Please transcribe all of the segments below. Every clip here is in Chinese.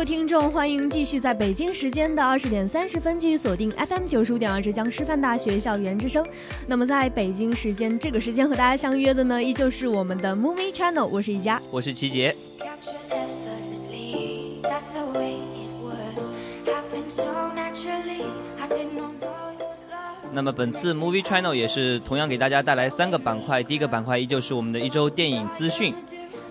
位听众，欢迎继续在北京时间的二十点三十分继续锁定 FM 九十五点二浙江师范大学校园之声。那么在北京时间这个时间和大家相约的呢，依旧是我们的 Movie Channel。我是一佳，我是齐杰。那么本次 Movie Channel 也是同样给大家带来三个板块，第一个板块依旧是我们的一周电影资讯。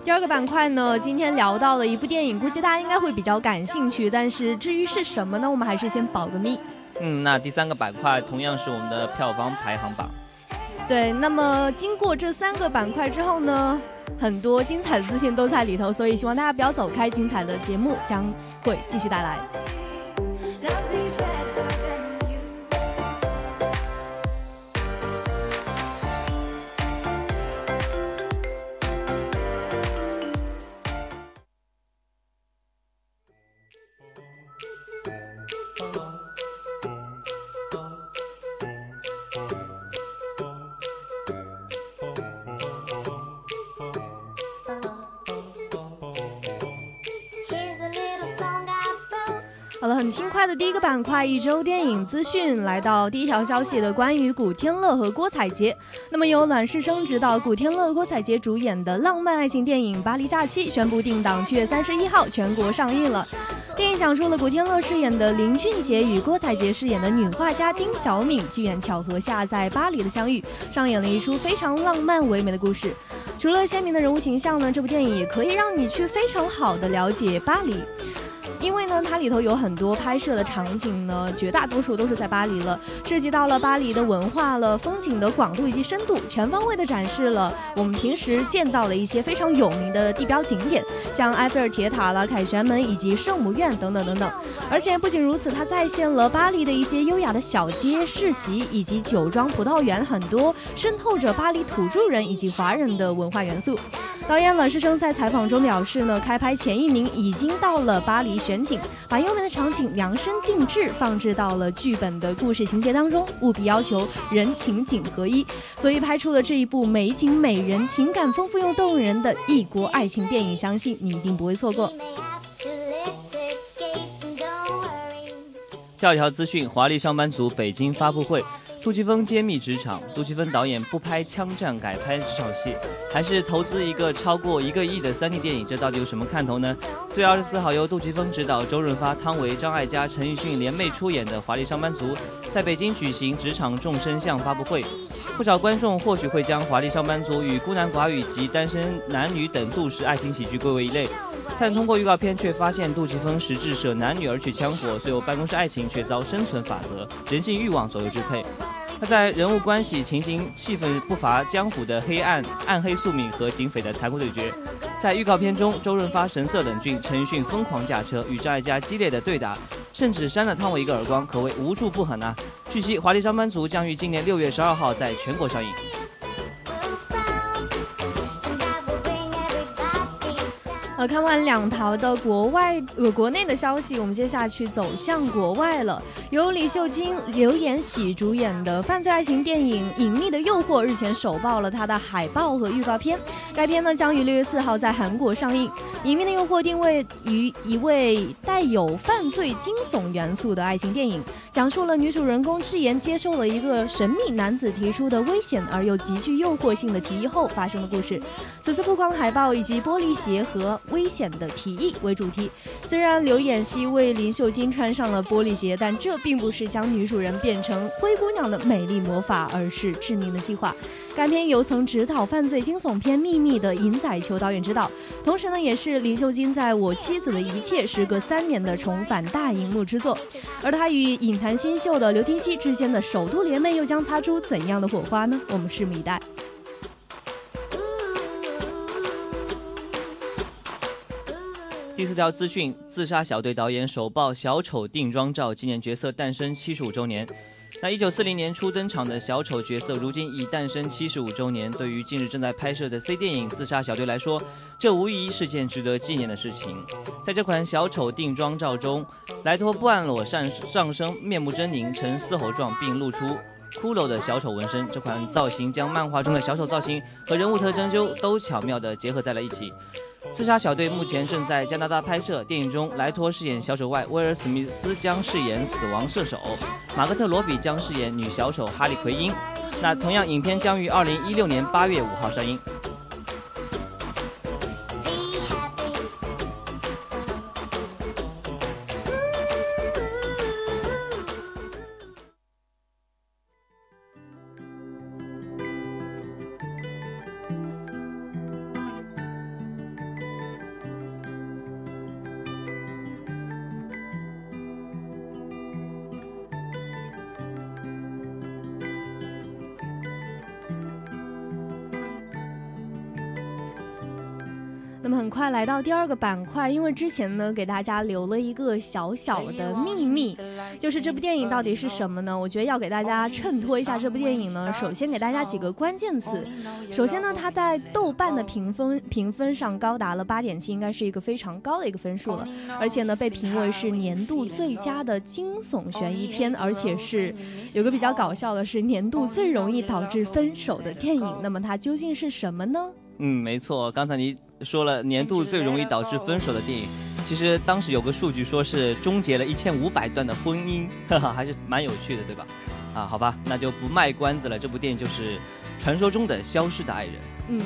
第二个板块呢，今天聊到了一部电影，估计大家应该会比较感兴趣。但是至于是什么呢，我们还是先保个密。嗯，那第三个板块同样是我们的票房排行榜。对，那么经过这三个板块之后呢，很多精彩的资讯都在里头，所以希望大家不要走开，精彩的节目将会继续带来。好了，很轻快的第一个板块，一周电影资讯来到第一条消息的关于古天乐和郭采洁。那么由阮世生执导，古天乐、郭采洁主演的浪漫爱情电影《巴黎假期》宣布定档七月三十一号全国上映了。电影讲述了古天乐饰演的林俊杰与郭采洁饰演的女画家丁小敏机缘巧合下在巴黎的相遇，上演了一出非常浪漫唯美的故事。除了鲜明的人物形象呢，这部电影也可以让你去非常好的了解巴黎。因为呢，它里头有很多拍摄的场景呢，绝大多数都是在巴黎了，涉及到了巴黎的文化了、风景的广度以及深度，全方位的展示了我们平时见到的一些非常有名的地标景点，像埃菲尔铁塔了、凯旋门以及圣母院等等等等。而且不仅如此，它再现了巴黎的一些优雅的小街、市集以及酒庄、葡萄园，很多渗透着巴黎土著人以及华人的文化元素。导演冷世生在采访中表示呢，开拍前一年已经到了巴黎。选景，把优美的场景量身定制放置到了剧本的故事情节当中，务必要求人情景合一，所以拍出了这一部美景美人、情感丰富又动人的异国爱情电影，相信你一定不会错过。第一条资讯：华丽上班族北京发布会。杜琪峰揭秘职场，杜琪峰导演不拍枪战，改拍职场戏，还是投资一个超过一个亿的 3D 电影，这到底有什么看头呢？四月二十四号，由杜琪峰执导，周润发、汤唯、张艾嘉、陈奕迅联袂出演的《华丽上班族》在北京举行职场众生相发布会。不少观众或许会将《华丽上班族》与孤男寡女及单身男女等都市爱情喜剧归为一类，但通过预告片却发现杜琪峰实质舍男女而去枪火，虽有办公室爱情，却遭生存法则、人性欲望左右支配。他在人物关系、情景、气氛不乏江湖的黑暗、暗黑宿命和警匪的残酷对决。在预告片中，周润发神色冷峻，陈奕迅疯狂驾车，与张艾嘉激烈的对打，甚至扇了汤唯一个耳光，可谓无处不狠啊！据悉，《华丽上班族》将于今年六月十二号在全国上映。呃，看完两条的国外呃国内的消息，我们接下去走向国外了。由李秀晶、刘延喜主演的犯罪爱情电影《隐秘的诱惑》日前首曝了它的海报和预告片。该片呢将于六月四号在韩国上映。《隐秘的诱惑》定位于一位带有犯罪惊悚元素的爱情电影，讲述了女主人公智妍接受了一个神秘男子提出的危险而又极具诱惑性的提议后发生的故事。此次曝光海报以及玻璃鞋和。危险的提议为主题。虽然刘演熙为林秀晶穿上了玻璃鞋，但这并不是将女主人变成灰姑娘的美丽魔法，而是致命的计划。该片由曾执导犯罪惊悚片《秘密》的尹载秋导演执导，同时呢，也是林秀晶在我妻子的一切时隔三年的重返大荧幕之作。而他与影坛新秀的刘天熙之间的首度联袂，又将擦出怎样的火花呢？我们拭目以待。第四条资讯：自杀小队导演首曝小丑定妆照，纪念角色诞生七十五周年。那一九四零年初登场的小丑角色，如今已诞生七十五周年。对于近日正在拍摄的 C 电影《自杀小队》来说，这无疑是件值得纪念的事情。在这款小丑定妆照中，莱托半裸上上身，面目狰狞，呈嘶吼状，并露出骷髅的小丑纹身。这款造型将漫画中的小丑造型和人物特征就都巧妙地结合在了一起。刺杀小队目前正在加拿大拍摄。电影中，莱托饰演小丑外，威尔·史密斯将饰演死亡射手，马格特·罗比将饰演女小丑哈利·奎因。那同样，影片将于二零一六年八月五号上映。来到第二个板块，因为之前呢给大家留了一个小小的秘密，就是这部电影到底是什么呢？我觉得要给大家衬托一下这部电影呢，首先给大家几个关键词。首先呢，它在豆瓣的评分评分上高达了八点七，应该是一个非常高的一个分数了。而且呢，被评为是年度最佳的惊悚悬疑片，而且是有个比较搞笑的是年度最容易导致分手的电影。那么它究竟是什么呢？嗯，没错，刚才你。说了年度最容易导致分手的电影，其实当时有个数据说是终结了一千五百段的婚姻，哈哈，还是蛮有趣的，对吧？啊，好吧，那就不卖关子了，这部电影就是传说中的消失的爱人。嗯。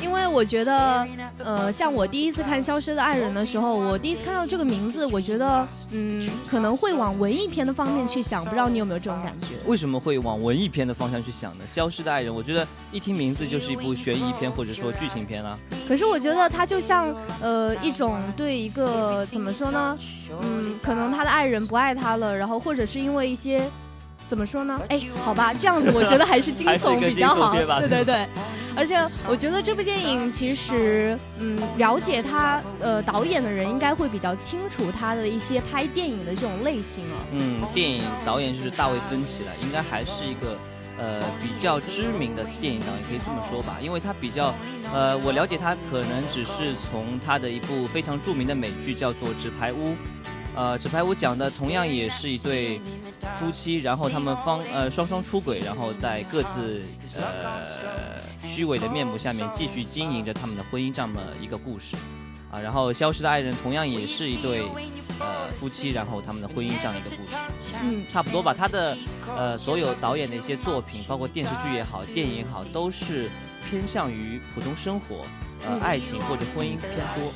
因为我觉得，呃，像我第一次看《消失的爱人》的时候，我第一次看到这个名字，我觉得，嗯，可能会往文艺片的方面去想。不知道你有没有这种感觉？为什么会往文艺片的方向去想呢？《消失的爱人》，我觉得一听名字就是一部悬疑片或者说剧情片啊。可是我觉得它就像，呃，一种对一个怎么说呢？嗯，可能他的爱人不爱他了，然后或者是因为一些。怎么说呢？哎，好吧，这样子我觉得还是惊悚比较好。对对对，而且我觉得这部电影其实，嗯，了解他呃导演的人应该会比较清楚他的一些拍电影的这种类型啊。嗯，电影导演就是大卫芬奇了，应该还是一个呃比较知名的电影导演，可以这么说吧，因为他比较呃，我了解他可能只是从他的一部非常著名的美剧叫做《纸牌屋》。呃，纸牌屋讲的同样也是一对夫妻，然后他们方呃双双出轨，然后在各自呃虚伪的面目下面继续经营着他们的婚姻这么一个故事，啊，然后消失的爱人同样也是一对呃夫妻，然后他们的婚姻这样一个故事，嗯，差不多吧。他的呃所有导演的一些作品，包括电视剧也好，电影也好，都是偏向于普通生活。呃，爱情或者婚姻偏多。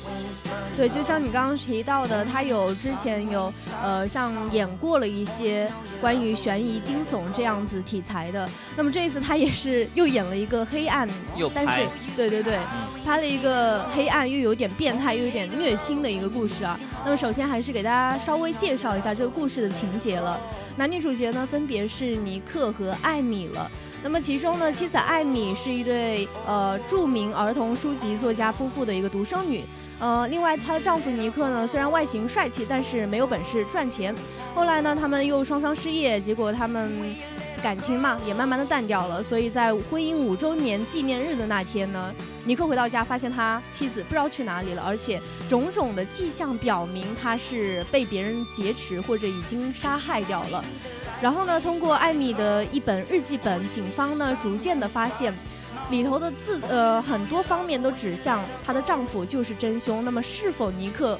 对，就像你刚刚提到的，他有之前有呃，像演过了一些关于悬疑惊悚这样子题材的。那么这一次他也是又演了一个黑暗，但是对对对，他的一个黑暗又有点变态，又有点虐心的一个故事啊。那么首先还是给大家稍微介绍一下这个故事的情节了。男女主角呢分别是尼克和艾米了。那么其中呢，妻子艾米是一对呃著名儿童书籍作家夫妇的一个独生女，呃，另外她的丈夫尼克呢，虽然外形帅气，但是没有本事赚钱。后来呢，他们又双双失业，结果他们感情嘛也慢慢的淡掉了。所以在婚姻五周年纪念日的那天呢，尼克回到家，发现他妻子不知道去哪里了，而且种种的迹象表明他是被别人劫持或者已经杀害掉了。然后呢，通过艾米的一本日记本，警方呢逐渐的发现，里头的字呃很多方面都指向她的丈夫就是真凶。那么是否尼克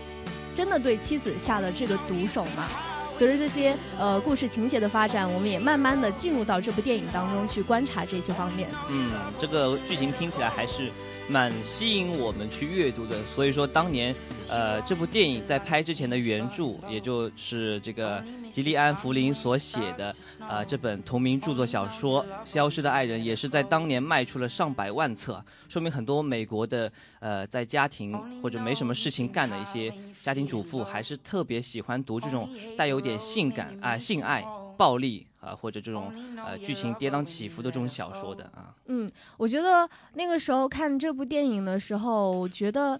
真的对妻子下了这个毒手呢？随着这些呃故事情节的发展，我们也慢慢的进入到这部电影当中去观察这些方面。嗯，这个剧情听起来还是蛮吸引我们去阅读的。所以说当年，呃，这部电影在拍之前的原著，也就是这个吉利安·福林所写的，呃，这本同名著作小说《消失的爱人》，也是在当年卖出了上百万册，说明很多美国的呃在家庭或者没什么事情干的一些家庭主妇，还是特别喜欢读这种带有点性感啊、性爱、暴力。啊，或者这种呃剧情跌宕起伏的这种小说的啊，嗯，我觉得那个时候看这部电影的时候，我觉得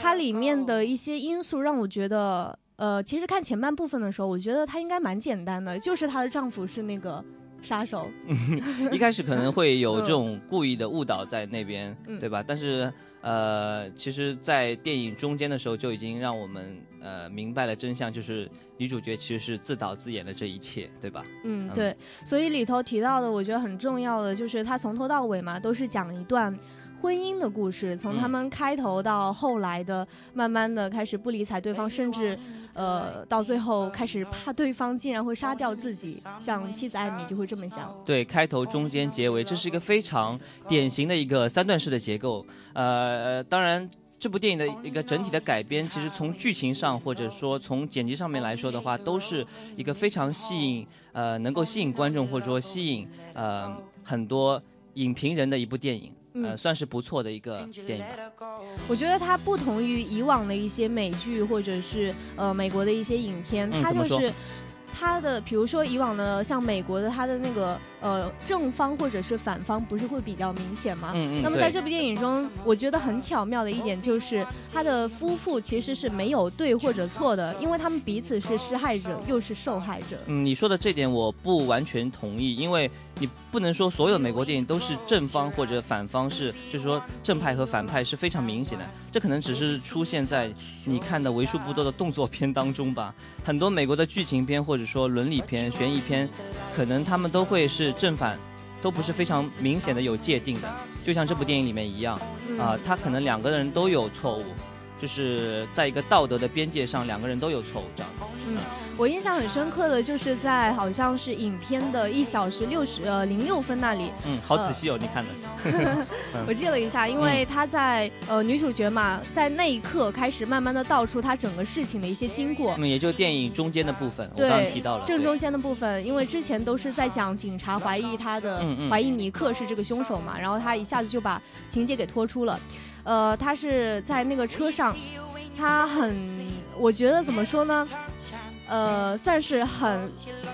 它里面的一些因素让我觉得，呃，其实看前半部分的时候，我觉得它应该蛮简单的，就是她的丈夫是那个杀手，一开始可能会有这种故意的误导在那边，对吧？但是呃，其实，在电影中间的时候就已经让我们呃明白了真相，就是。女主角其实是自导自演的这一切，对吧？嗯，对。所以里头提到的，我觉得很重要的就是，她从头到尾嘛，都是讲一段婚姻的故事，从他们开头到后来的，慢慢的开始不理睬对方，甚至，呃，到最后开始怕对方竟然会杀掉自己，像妻子艾米就会这么想。对，开头、中间、结尾，这是一个非常典型的一个三段式的结构。呃，当然。这部电影的一个整体的改编，其实从剧情上或者说从剪辑上面来说的话，都是一个非常吸引呃能够吸引观众或者说吸引呃很多影评人的一部电影，呃算是不错的一个电影。我觉得它不同于以往的一些美剧或者是呃美国的一些影片，它就是。他的，比如说以往的像美国的，他的那个呃正方或者是反方，不是会比较明显吗？嗯嗯。那么在这部电影中，我觉得很巧妙的一点就是，他的夫妇其实是没有对或者错的，因为他们彼此是施害者又是受害者。嗯，你说的这点我不完全同意，因为你不能说所有美国电影都是正方或者反方是，就是说正派和反派是非常明显的，这可能只是出现在你看的为数不多的动作片当中吧。很多美国的剧情片或者说伦理片、悬疑片，可能他们都会是正反，都不是非常明显的有界定的，就像这部电影里面一样，啊，他可能两个人都有错误，就是在一个道德的边界上，两个人都有错误这样子。嗯。我印象很深刻的就是在好像是影片的一小时六十呃零六分那里，嗯，好仔细哦，你看的，我记了一下，因为他在呃女主角嘛，在那一刻开始慢慢的道出她整个事情的一些经过，嗯，也就电影中间的部分，我刚提到了正中间的部分，因为之前都是在讲警察怀疑他的怀疑尼克是这个凶手嘛，然后他一下子就把情节给拖出了，呃，他是在那个车上，他很，我觉得怎么说呢？呃，算是很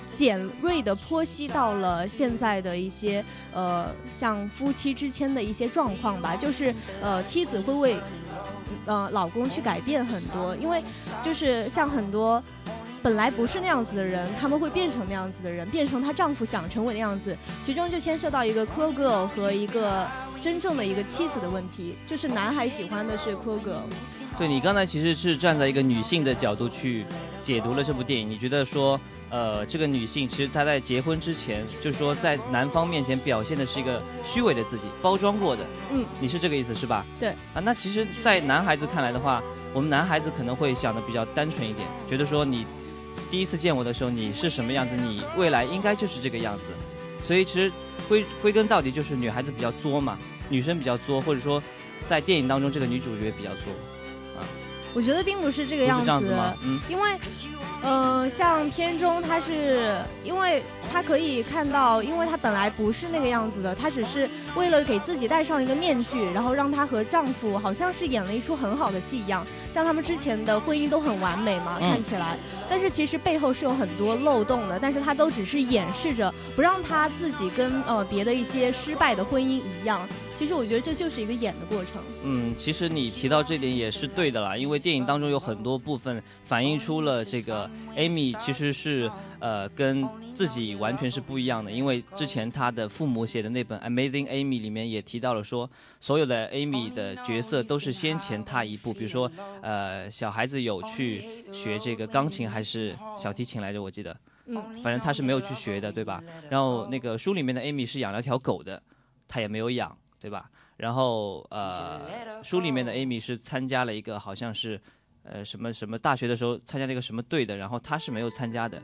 简锐的剖析到了现在的一些呃，像夫妻之间的一些状况吧。就是呃，妻子会为呃老公去改变很多，因为就是像很多本来不是那样子的人，他们会变成那样子的人，变成她丈夫想成为的样子。其中就牵涉到一个 cool girl 和一个真正的一个妻子的问题，就是男孩喜欢的是 cool girl。对你刚才其实是站在一个女性的角度去。解读了这部电影，你觉得说，呃，这个女性其实她在结婚之前，就是说在男方面前表现的是一个虚伪的自己，包装过的。嗯，你是这个意思是吧？对。啊，那其实，在男孩子看来的话，我们男孩子可能会想的比较单纯一点，觉得说你第一次见我的时候你是什么样子，你未来应该就是这个样子。所以其实归归根到底就是女孩子比较作嘛，女生比较作，或者说在电影当中这个女主角比较作。我觉得并不是这个样子，嗯。因为，呃，像片中他是，因为他可以看到，因为他本来不是那个样子的，他只是为了给自己戴上一个面具，然后让她和丈夫好像是演了一出很好的戏一样，像他们之前的婚姻都很完美嘛，看起来，但是其实背后是有很多漏洞的，但是她都只是掩饰着，不让她自己跟呃别的一些失败的婚姻一样。其实我觉得这就是一个演的过程。嗯，其实你提到这点也是对的啦，因为电影当中有很多部分反映出了这个 Amy 其实是呃跟自己完全是不一样的。因为之前他的父母写的那本《Amazing Amy》里面也提到了说，所有的 Amy 的角色都是先前他一步。比如说，呃，小孩子有去学这个钢琴还是小提琴来着？我记得，嗯，反正他是没有去学的，对吧？然后那个书里面的 Amy 是养了条狗的，他也没有养。对吧？然后呃，书里面的 Amy 是参加了一个好像是，呃什么什么大学的时候参加了一个什么队的，然后他是没有参加的。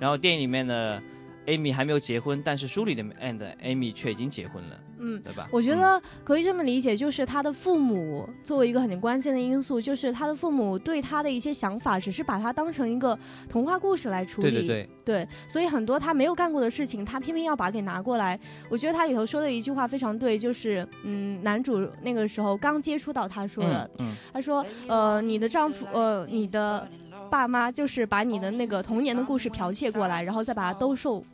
然后电影里面的 Amy 还没有结婚，但是书里的 And Amy 却已经结婚了，嗯，对吧？我觉得可以这么理解，就是他的父母作为一个很关键的因素，就是他的父母对他的一些想法，只是把他当成一个童话故事来处理。对对对，对，所以很多他没有干过的事情，他偏偏要把给拿过来。我觉得他里头说的一句话非常对，就是嗯，男主那个时候刚接触到他说的，嗯，他说呃，你的丈夫呃，你的爸妈就是把你的那个童年的故事剽窃过来，然后再把它兜售。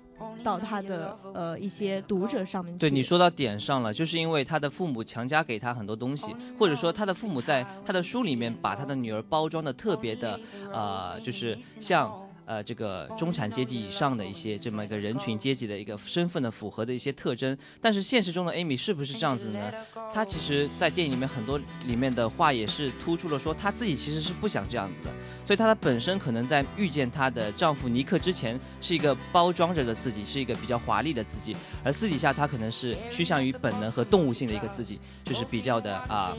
到他的呃一些读者上面，对你说到点上了，就是因为他的父母强加给他很多东西，或者说他的父母在他的书里面把他的女儿包装的特别的，呃，就是像。呃，这个中产阶级以上的一些这么一个人群阶级的一个身份的符合的一些特征，但是现实中的 Amy 是不是这样子呢？她其实，在电影里面很多里面的话也是突出了说，她自己其实是不想这样子的，所以她的本身可能在遇见她的丈夫尼克之前，是一个包装着的自己，是一个比较华丽的自己，而私底下她可能是趋向于本能和动物性的一个自己，就是比较的啊。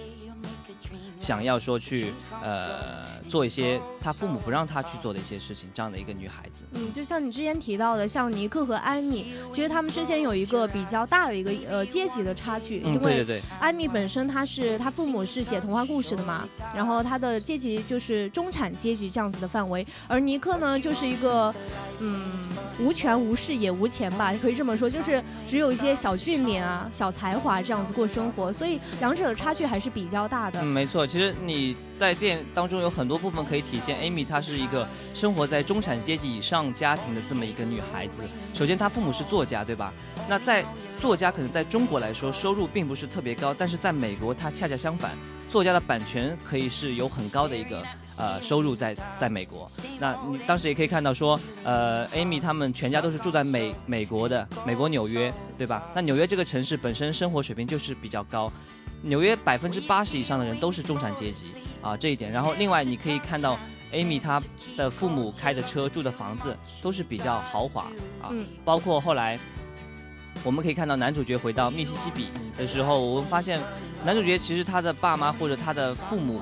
想要说去呃做一些他父母不让他去做的一些事情，这样的一个女孩子。嗯，就像你之前提到的，像尼克和安妮，其实他们之间有一个比较大的一个呃阶级的差距。嗯，对对对。安妮本身她是她父母是写童话故事的嘛，然后她的阶级就是中产阶级这样子的范围，而尼克呢就是一个嗯无权无势也无钱吧，可以这么说，就是只有一些小俊脸啊、小才华这样子过生活，所以两者的差距还是比较大的。嗯，没错。其实你在电影当中有很多部分可以体现，Amy 她是一个生活在中产阶级以上家庭的这么一个女孩子。首先，她父母是作家，对吧？那在作家可能在中国来说收入并不是特别高，但是在美国，它恰恰相反，作家的版权可以是有很高的一个呃收入在在美国。那你当时也可以看到说，呃，Amy 他们全家都是住在美美国的美国纽约，对吧？那纽约这个城市本身生活水平就是比较高。纽约百分之八十以上的人都是中产阶级啊，这一点。然后另外你可以看到，Amy 她的父母开的车、住的房子都是比较豪华啊。嗯。包括后来，我们可以看到男主角回到密西西比的时候，我们发现男主角其实他的爸妈或者他的父母，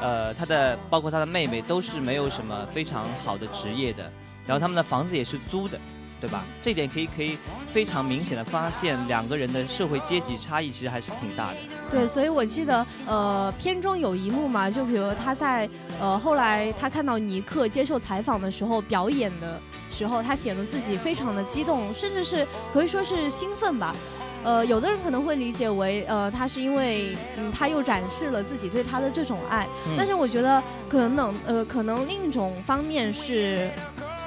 呃，他的包括他的妹妹都是没有什么非常好的职业的，然后他们的房子也是租的。对吧？这点可以可以非常明显的发现两个人的社会阶级差异其实还是挺大的。对，所以我记得呃片中有一幕嘛，就比如他在呃后来他看到尼克接受采访的时候表演的时候，他显得自己非常的激动，甚至是可以说是兴奋吧。呃，有的人可能会理解为呃他是因为嗯他又展示了自己对他的这种爱，但是我觉得可能呃可能另一种方面是。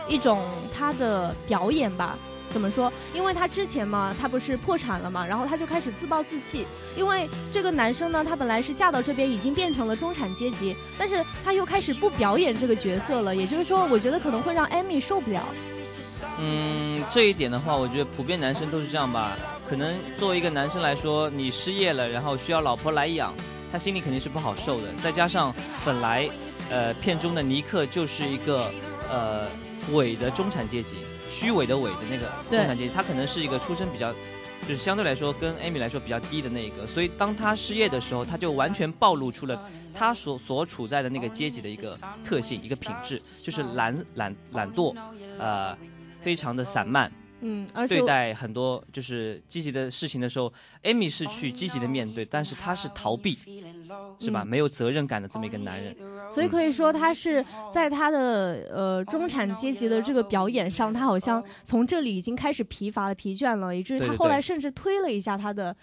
一种他的表演吧，怎么说？因为他之前嘛，他不是破产了嘛，然后他就开始自暴自弃。因为这个男生呢，他本来是嫁到这边已经变成了中产阶级，但是他又开始不表演这个角色了。也就是说，我觉得可能会让艾米受不了。嗯，这一点的话，我觉得普遍男生都是这样吧。可能作为一个男生来说，你失业了，然后需要老婆来养，他心里肯定是不好受的。再加上本来，呃，片中的尼克就是一个，呃。伪的中产阶级，虚伪的伪的那个中产阶级，他可能是一个出身比较，就是相对来说跟艾米来说比较低的那一个，所以当他失业的时候，他就完全暴露出了他所所处在的那个阶级的一个特性，一个品质，就是懒懒懒惰，呃，非常的散漫。嗯，而且对待很多就是积极的事情的时候，艾米是去积极的面对，但是他是逃避，是吧？没有责任感的这么一个男人。所以可以说，他是在他的呃中产阶级的这个表演上，他好像从这里已经开始疲乏了、疲倦了，以至于他后来甚至推了一下他的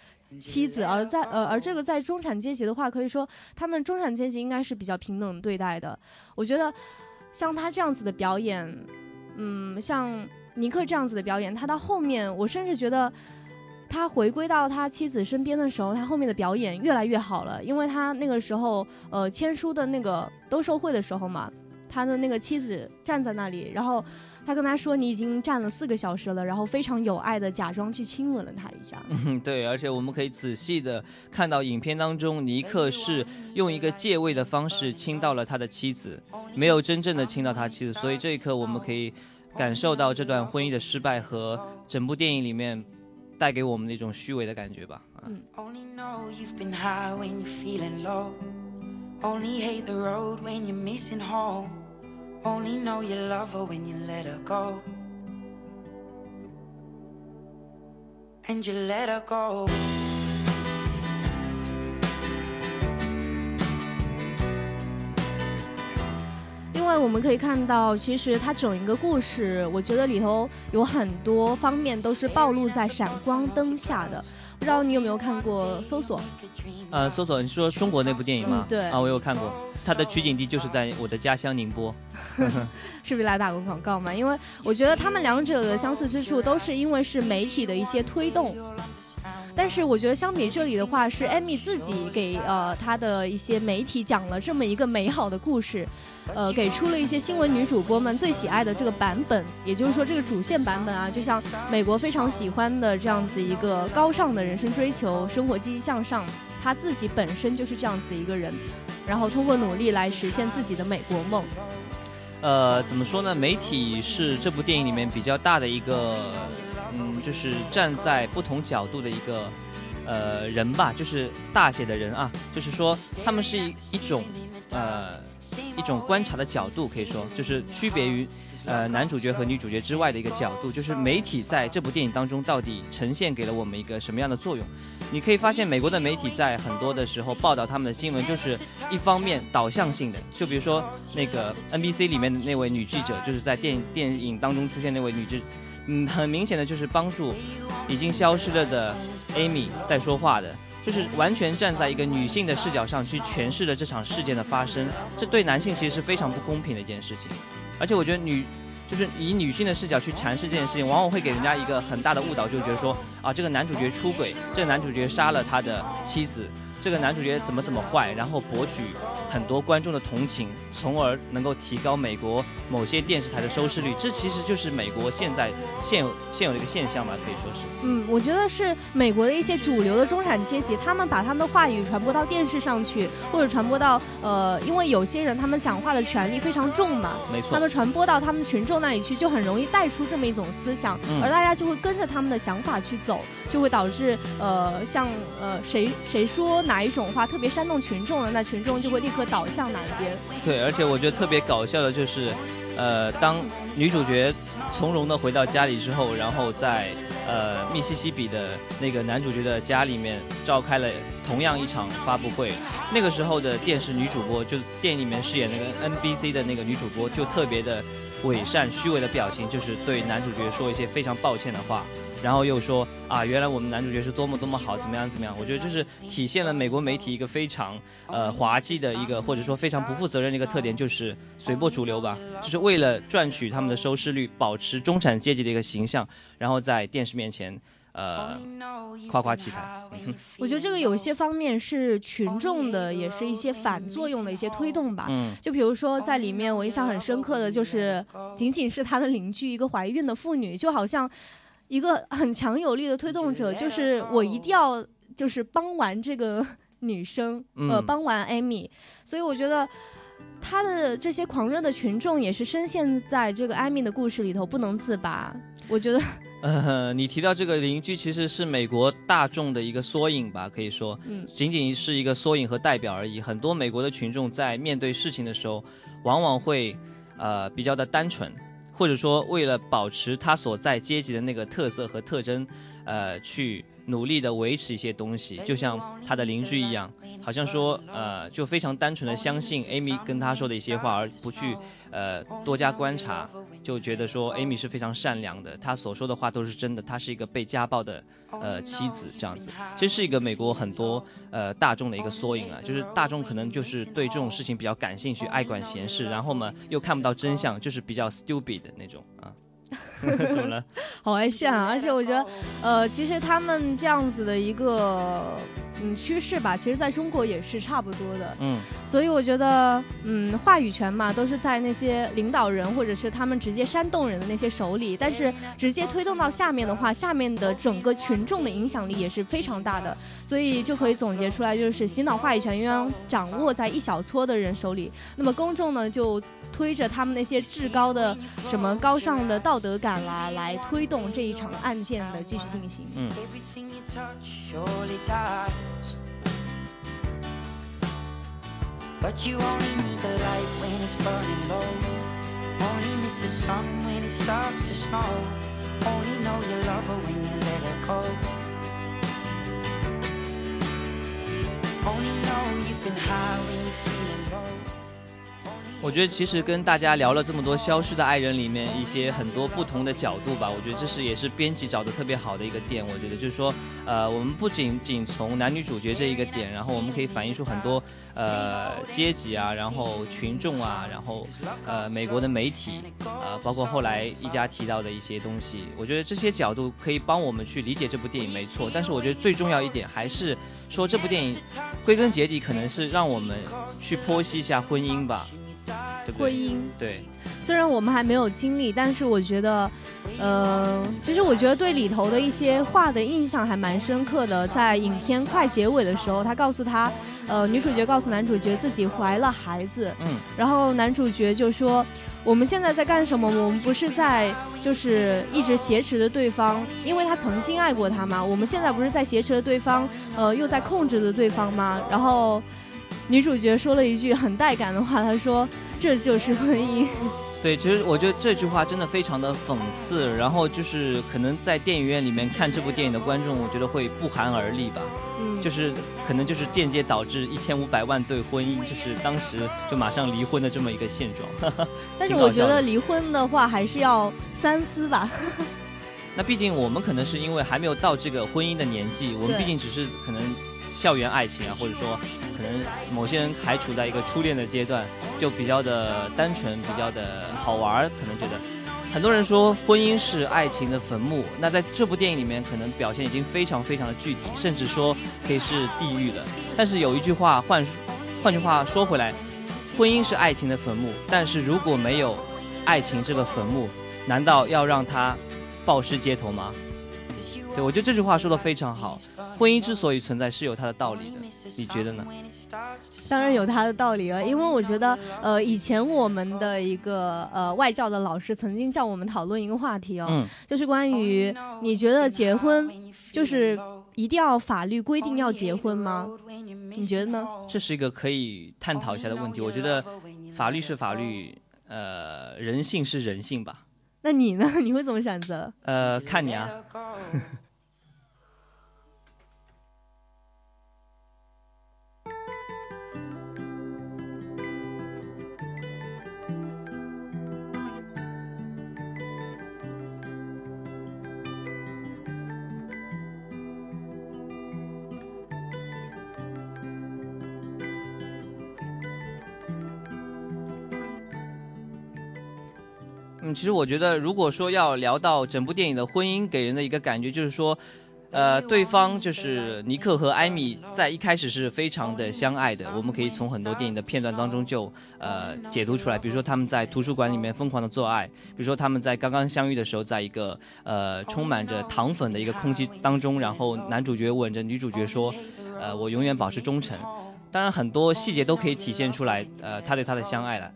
妻子。而在呃，而这个在中产阶级的话，可以说他们中产阶级应该是比较平等对待的。我觉得像他这样子的表演，嗯，像。尼克这样子的表演，他到后面，我甚至觉得，他回归到他妻子身边的时候，他后面的表演越来越好了。因为他那个时候，呃，签书的那个兜售会的时候嘛，他的那个妻子站在那里，然后他跟他说：“你已经站了四个小时了。”然后非常有爱的假装去亲吻了他一下。嗯，对，而且我们可以仔细的看到影片当中，尼克是用一个借位的方式亲到了他的妻子，没有真正的亲到他妻子。所以这一刻，我们可以。感受到这段婚姻的失败和整部电影里面带给我们的一种虚伪的感觉吧。嗯。and you let her go. 另外，我们可以看到，其实它整一个故事，我觉得里头有很多方面都是暴露在闪光灯下的。不知道你有没有看过《搜索》？呃，《搜索》，你说中国那部电影吗？对。啊，我有看过。它的取景地就是在我的家乡宁波。是不是来打个广告嘛？因为我觉得他们两者的相似之处，都是因为是媒体的一些推动。但是我觉得相比这里的话，是艾米自己给呃他的一些媒体讲了这么一个美好的故事。呃，给出了一些新闻女主播们最喜爱的这个版本，也就是说，这个主线版本啊，就像美国非常喜欢的这样子一个高尚的人生追求，生活积极向上，他自己本身就是这样子的一个人，然后通过努力来实现自己的美国梦。呃，怎么说呢？媒体是这部电影里面比较大的一个，嗯，就是站在不同角度的一个呃人吧，就是大写的人啊，就是说他们是一一种呃。一种观察的角度，可以说就是区别于，呃，男主角和女主角之外的一个角度，就是媒体在这部电影当中到底呈现给了我们一个什么样的作用？你可以发现，美国的媒体在很多的时候报道他们的新闻，就是一方面导向性的，就比如说那个 NBC 里面的那位女记者，就是在电电影当中出现那位女记，嗯，很明显的就是帮助已经消失了的 Amy 在说话的。就是完全站在一个女性的视角上去诠释了这场事件的发生，这对男性其实是非常不公平的一件事情。而且我觉得女，就是以女性的视角去阐释这件事情，往往会给人家一个很大的误导，就觉得说啊，这个男主角出轨，这个男主角杀了他的妻子。这个男主角怎么怎么坏，然后博取很多观众的同情，从而能够提高美国某些电视台的收视率。这其实就是美国现在现有现有的一个现象吧，可以说是。嗯，我觉得是美国的一些主流的中产阶级，他们把他们的话语传播到电视上去，或者传播到呃，因为有些人他们讲话的权利非常重嘛，没错。他们传播到他们群众那里去，就很容易带出这么一种思想，而大家就会跟着他们的想法去走，就会导致呃，像呃谁谁说哪。哪一种话特别煽动群众的，那群众就会立刻倒向哪一边。对，而且我觉得特别搞笑的就是，呃，当女主角从容的回到家里之后，然后在呃密西西比的那个男主角的家里面召开了同样一场发布会，那个时候的电视女主播，就是电影里面饰演那个 NBC 的那个女主播，就特别的伪善、虚伪的表情，就是对男主角说一些非常抱歉的话。然后又说啊，原来我们男主角是多么多么好，怎么样怎么样？我觉得就是体现了美国媒体一个非常呃滑稽的一个，或者说非常不负责任的一个特点，就是随波逐流吧，就是为了赚取他们的收视率，保持中产阶级的一个形象，然后在电视面前呃夸夸其谈。我觉得这个有些方面是群众的，也是一些反作用的一些推动吧。嗯，就比如说在里面我印象很深刻的就是，仅仅是他的邻居一个怀孕的妇女，就好像。一个很强有力的推动者，就是我一定要就是帮完这个 女生，呃，帮完艾米。所以我觉得他的这些狂热的群众也是深陷在这个艾米的故事里头不能自拔。我觉得，呃，你提到这个邻居其实是美国大众的一个缩影吧，可以说，嗯，仅仅是一个缩影和代表而已。很多美国的群众在面对事情的时候，往往会呃比较的单纯。或者说，为了保持他所在阶级的那个特色和特征，呃，去。努力的维持一些东西，就像他的邻居一样，好像说，呃，就非常单纯的相信 Amy 跟他说的一些话，而不去，呃，多加观察，就觉得说 Amy 是非常善良的，他所说的话都是真的，他是一个被家暴的，呃，妻子这样子，其实是一个美国很多呃大众的一个缩影啊，就是大众可能就是对这种事情比较感兴趣，爱管闲事，然后嘛又看不到真相，就是比较 stupid 的那种啊。怎么了？好爱炫啊！而且我觉得，呃，其实他们这样子的一个嗯趋势吧，其实在中国也是差不多的。嗯，所以我觉得，嗯，话语权嘛，都是在那些领导人或者是他们直接煽动人的那些手里。但是直接推动到下面的话，下面的整个群众的影响力也是非常大的。所以就可以总结出来，就是洗脑话语权应该掌握在一小撮的人手里。那么公众呢，就。推着他们那些至高的、什么高尚的道德感啦，来推动这一场案件的继续进行。嗯。touch surely dies. But you only need the light when it's burning low. Only miss the sun when it starts to snow. Only know you love her when you let her go. Only know you've been high 我觉得其实跟大家聊了这么多消失的爱人里面一些很多不同的角度吧，我觉得这是也是编辑找的特别好的一个点。我觉得就是说，呃，我们不仅仅从男女主角这一个点，然后我们可以反映出很多呃阶级啊，然后群众啊，然后呃美国的媒体，呃，包括后来一家提到的一些东西。我觉得这些角度可以帮我们去理解这部电影，没错。但是我觉得最重要一点还是说这部电影归根结底可能是让我们去剖析一下婚姻吧。对不对婚姻。对，虽然我们还没有经历，但是我觉得，呃，其实我觉得对里头的一些话的印象还蛮深刻的。在影片快结尾的时候，他告诉他，呃，女主角告诉男主角自己怀了孩子，嗯，然后男主角就说：“我们现在在干什么？我们不是在就是一直挟持着对方，因为他曾经爱过他嘛。我们现在不是在挟持着对方，呃，又在控制着对方吗？”然后女主角说了一句很带感的话，她说：“这就是婚姻。”对，其实我觉得这句话真的非常的讽刺，然后就是可能在电影院里面看这部电影的观众，我觉得会不寒而栗吧，嗯，就是可能就是间接导致一千五百万对婚姻就是当时就马上离婚的这么一个现状。但是我觉得离婚的话还是要三思吧。那毕竟我们可能是因为还没有到这个婚姻的年纪，我们毕竟只是可能校园爱情啊，或者说可能某些人还处在一个初恋的阶段，就比较的单纯，比较的好玩，可能觉得。很多人说婚姻是爱情的坟墓，那在这部电影里面可能表现已经非常非常的具体，甚至说可以是地狱了。但是有一句话换换句话说回来，婚姻是爱情的坟墓，但是如果没有爱情这个坟墓，难道要让它暴尸街头吗？对，我觉得这句话说的非常好。婚姻之所以存在，是有它的道理的，你觉得呢？当然有它的道理了，因为我觉得，呃，以前我们的一个呃外教的老师曾经叫我们讨论一个话题哦，嗯，就是关于你觉得结婚就是一定要法律规定要结婚吗？你觉得呢？这是一个可以探讨一下的问题。我觉得法律是法律，呃，人性是人性吧。那你呢？你会怎么选择？呃，看你啊。嗯，其实我觉得，如果说要聊到整部电影的婚姻给人的一个感觉，就是说，呃，对方就是尼克和艾米在一开始是非常的相爱的。我们可以从很多电影的片段当中就呃解读出来，比如说他们在图书馆里面疯狂的做爱，比如说他们在刚刚相遇的时候，在一个呃充满着糖粉的一个空气当中，然后男主角吻着女主角说，呃，我永远保持忠诚。当然，很多细节都可以体现出来，呃，他对她的相爱了。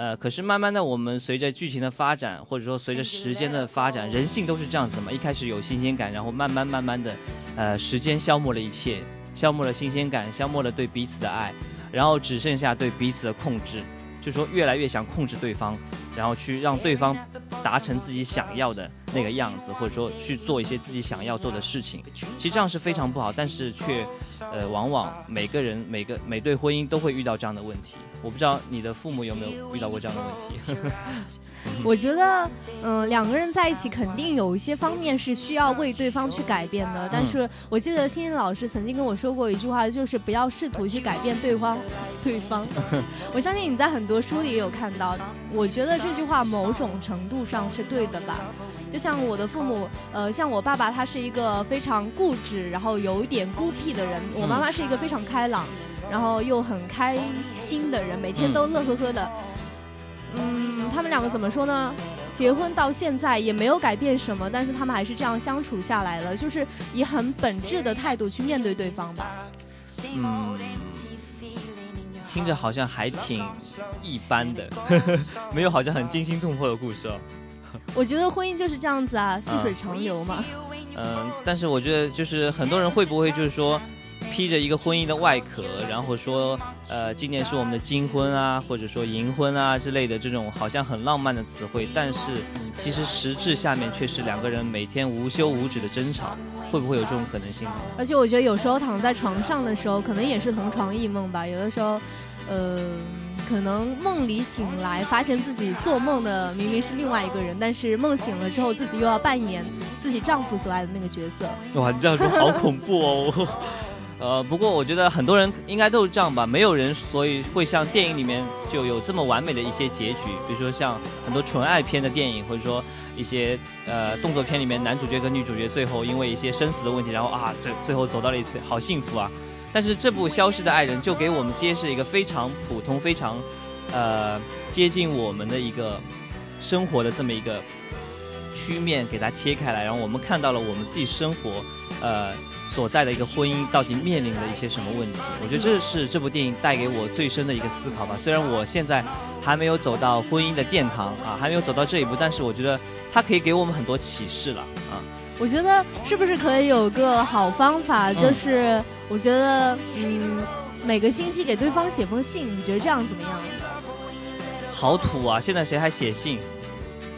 呃，可是慢慢的，我们随着剧情的发展，或者说随着时间的发展，人性都是这样子的嘛。一开始有新鲜感，然后慢慢慢慢的，呃，时间消磨了一切，消磨了新鲜感，消磨了对彼此的爱，然后只剩下对彼此的控制，就说越来越想控制对方，然后去让对方达成自己想要的那个样子，或者说去做一些自己想要做的事情。其实这样是非常不好，但是却，呃，往往每个人每个每对婚姻都会遇到这样的问题。我不知道你的父母有没有遇到过这样的问题。我觉得，嗯、两个人在一起肯定有一些方面是需要为对方去改变的。但是我记得欣欣老师曾经跟我说过一句话，就是不要试图去改变对方，对方。我相信你在很多书里也有看到。我觉得这句话某种程度上是对的吧。就像我的父母，呃，像我爸爸，他是一个非常固执，然后有一点孤僻的人；我妈妈是一个非常开朗，然后又很开心的人，每天都乐呵呵的。嗯，他们两个怎么说呢？结婚到现在也没有改变什么，但是他们还是这样相处下来了，就是以很本质的态度去面对对方吧。嗯，听着好像还挺一般的，没有好像很惊心动魄的故事哦。我觉得婚姻就是这样子啊，细水长流嘛。嗯，但是我觉得就是很多人会不会就是说，披着一个婚姻的外壳，然后说，呃，今年是我们的金婚啊，或者说银婚啊之类的这种好像很浪漫的词汇，但是其实实质下面却是两个人每天无休无止的争吵，会不会有这种可能性呢？而且我觉得有时候躺在床上的时候，可能也是同床异梦吧。有的时候，呃，可能梦里醒来，发现自己做梦的明明是另外一个人，但是梦醒了之后，自己又要扮演自己丈夫所爱的那个角色。哇，你这样说好恐怖哦！呃，不过我觉得很多人应该都是这样吧，没有人所以会像电影里面就有这么完美的一些结局，比如说像很多纯爱片的电影，或者说一些呃动作片里面男主角跟女主角最后因为一些生死的问题，然后啊这最后走到了一起，好幸福啊！但是这部《消失的爱人》就给我们揭示一个非常普通、非常呃接近我们的一个生活的这么一个曲面，给它切开来，然后我们看到了我们自己生活呃。所在的一个婚姻到底面临了一些什么问题？我觉得这是这部电影带给我最深的一个思考吧。虽然我现在还没有走到婚姻的殿堂啊，还没有走到这一步，但是我觉得它可以给我们很多启示了啊。我觉得是不是可以有个好方法，就是我觉得嗯，每个星期给对方写封信，你觉得这样怎么样？好土啊！现在谁还写信？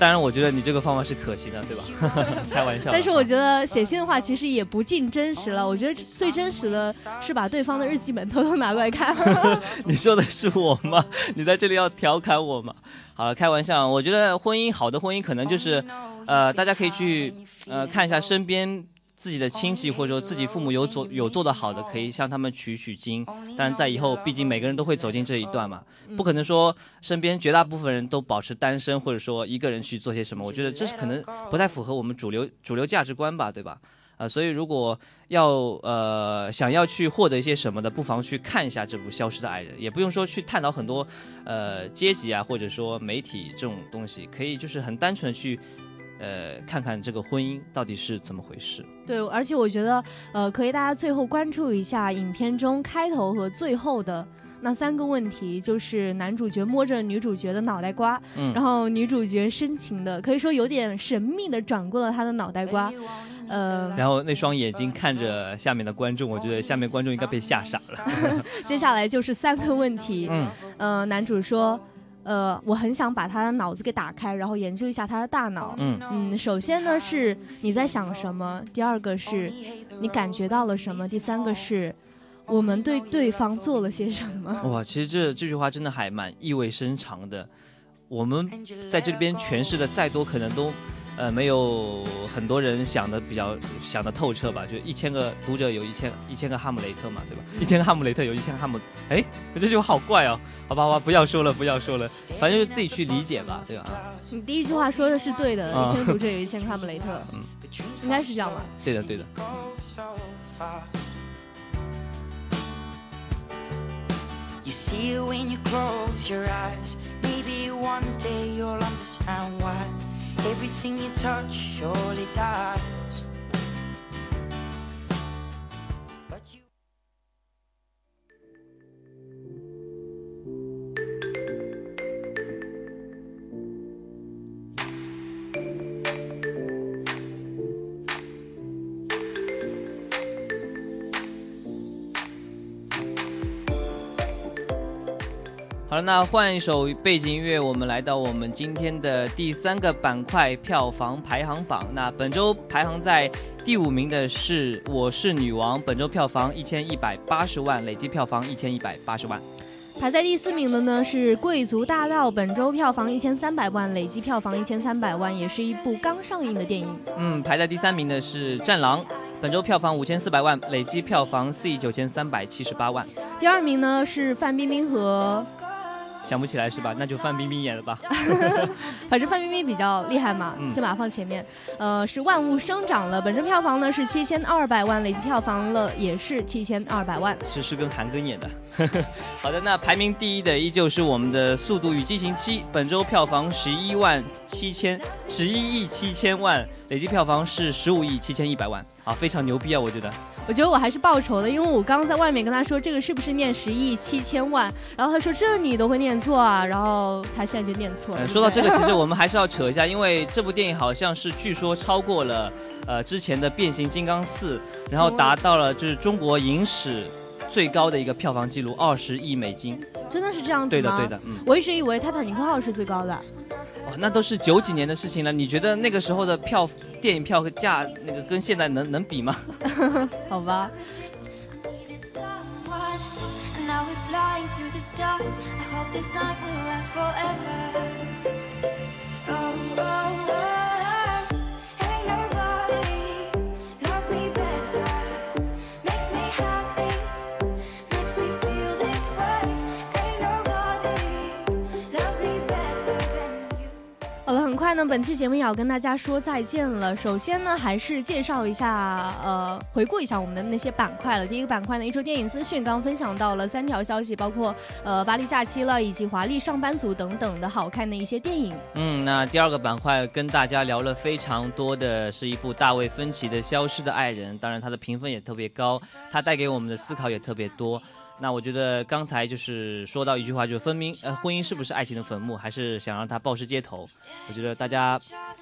当然，我觉得你这个方法是可行的，对吧？开玩笑。但是我觉得写信的话，其实也不尽真实了。我觉得最真实的是把对方的日记本偷偷拿过来看。你说的是我吗？你在这里要调侃我吗？好了，开玩笑。我觉得婚姻好的婚姻可能就是，呃，大家可以去呃看一下身边。自己的亲戚或者说自己父母有做有做的好的，可以向他们取取经。但是在以后，毕竟每个人都会走进这一段嘛，不可能说身边绝大部分人都保持单身，或者说一个人去做些什么。我觉得这是可能不太符合我们主流主流价值观吧，对吧？啊，所以如果要呃想要去获得一些什么的，不妨去看一下这部《消失的爱人》，也不用说去探讨很多呃阶级啊，或者说媒体这种东西，可以就是很单纯的去。呃，看看这个婚姻到底是怎么回事？对，而且我觉得，呃，可以大家最后关注一下影片中开头和最后的那三个问题，就是男主角摸着女主角的脑袋瓜，嗯，然后女主角深情的，可以说有点神秘的转过了他的脑袋瓜，呃，然后那双眼睛看着下面的观众，我觉得下面观众应该被吓傻了。接下来就是三个问题，嗯，呃，男主说。呃，我很想把他的脑子给打开，然后研究一下他的大脑。嗯嗯，首先呢是你在想什么，第二个是你感觉到了什么，第三个是我们对对方做了些什么。哇，其实这这句话真的还蛮意味深长的。我们在这边诠释的再多，可能都。呃，没有很多人想的比较想的透彻吧？就一千个读者有一千一千个哈姆雷特嘛，对吧？一千个哈姆雷特有一千个哈姆，哎，这句话好怪哦！好吧，好吧，不要说了，不要说了，反正就自己去理解吧，对吧？你第一句话说的是对的，一千个读者有一千个哈姆雷特，嗯，应该是这样吧？对的，对的。Everything you touch surely dies. 好了，那换一首背景音乐，我们来到我们今天的第三个板块——票房排行榜。那本周排行在第五名的是《我是女王》，本周票房一千一百八十万，累计票房一千一百八十万。排在第四名的呢是《贵族大道》，本周票房一千三百万，累计票房一千三百万，也是一部刚上映的电影。嗯，排在第三名的是《战狼》，本周票房五千四百万，累计票房四亿九千三百七十八万。第二名呢是范冰冰和。想不起来是吧？那就范冰冰演的吧。反正范冰冰比较厉害嘛，先把它放前面。呃，是万物生长了，本身票房呢是七千二百万，累计票房了也是七千二百万。是是跟韩庚演的。好的，那排名第一的依旧是我们的《速度与激情七》，本周票房十一万七千十一亿七千万，累计票房是十五亿七千一百万。啊，非常牛逼啊，我觉得。我觉得我还是报仇的，因为我刚刚在外面跟他说这个是不是念十亿七千万，然后他说这你都会念错啊，然后他现在就念错了。呃，说到这个，其实我们 还是要扯一下，因为这部电影好像是据说超过了呃之前的《变形金刚四》，然后达到了就是中国影史最高的一个票房记录，二十亿美金。真的是这样子吗？对的，对的，嗯。我一直以为《泰坦尼克号》是最高的。哇，那都是九几年的事情了，你觉得那个时候的票电影票价那个跟现在能能比吗？好吧。快呢，本期节目也要跟大家说再见了。首先呢，还是介绍一下，呃，回顾一下我们的那些板块了。第一个板块呢，一周电影资讯，刚刚分享到了三条消息，包括呃巴黎假期了，以及华丽上班族等等的好看的一些电影。嗯，那第二个板块跟大家聊了非常多的是一部大卫芬奇的《消失的爱人》，当然它的评分也特别高，它带给我们的思考也特别多。那我觉得刚才就是说到一句话，就是分明呃，婚姻是不是爱情的坟墓，还是想让它暴尸街头？我觉得大家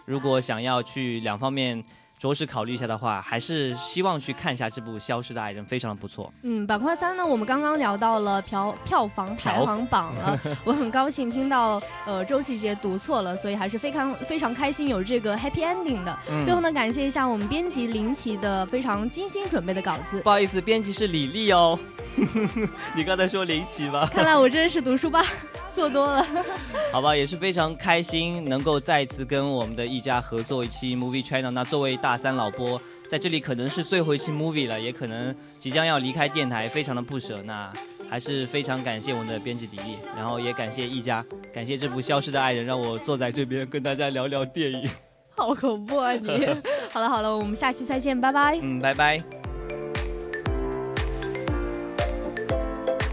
如果想要去两方面着实考虑一下的话，还是希望去看一下这部《消失的爱人》，非常的不错。嗯，板块三呢，我们刚刚聊到了票票房排行榜了，我很高兴听到呃周琦杰读错了，所以还是非常非常开心有这个 happy ending 的。嗯最后呢，感谢一下我们编辑林奇的非常精心准备的稿子。不好意思，编辑是李丽哦。你刚才说林奇吧？看来我真的是读书吧 做多了。好吧，也是非常开心能够再次跟我们的一家合作一期 Movie Channel。那作为大三老波，在这里可能是最后一期 Movie 了，也可能即将要离开电台，非常的不舍。那还是非常感谢我们的编辑迪丽，然后也感谢一家，感谢这部《消失的爱人》，让我坐在这边跟大家聊聊电影。好恐怖啊你！好了好了，我们下期再见，拜拜。嗯，拜拜。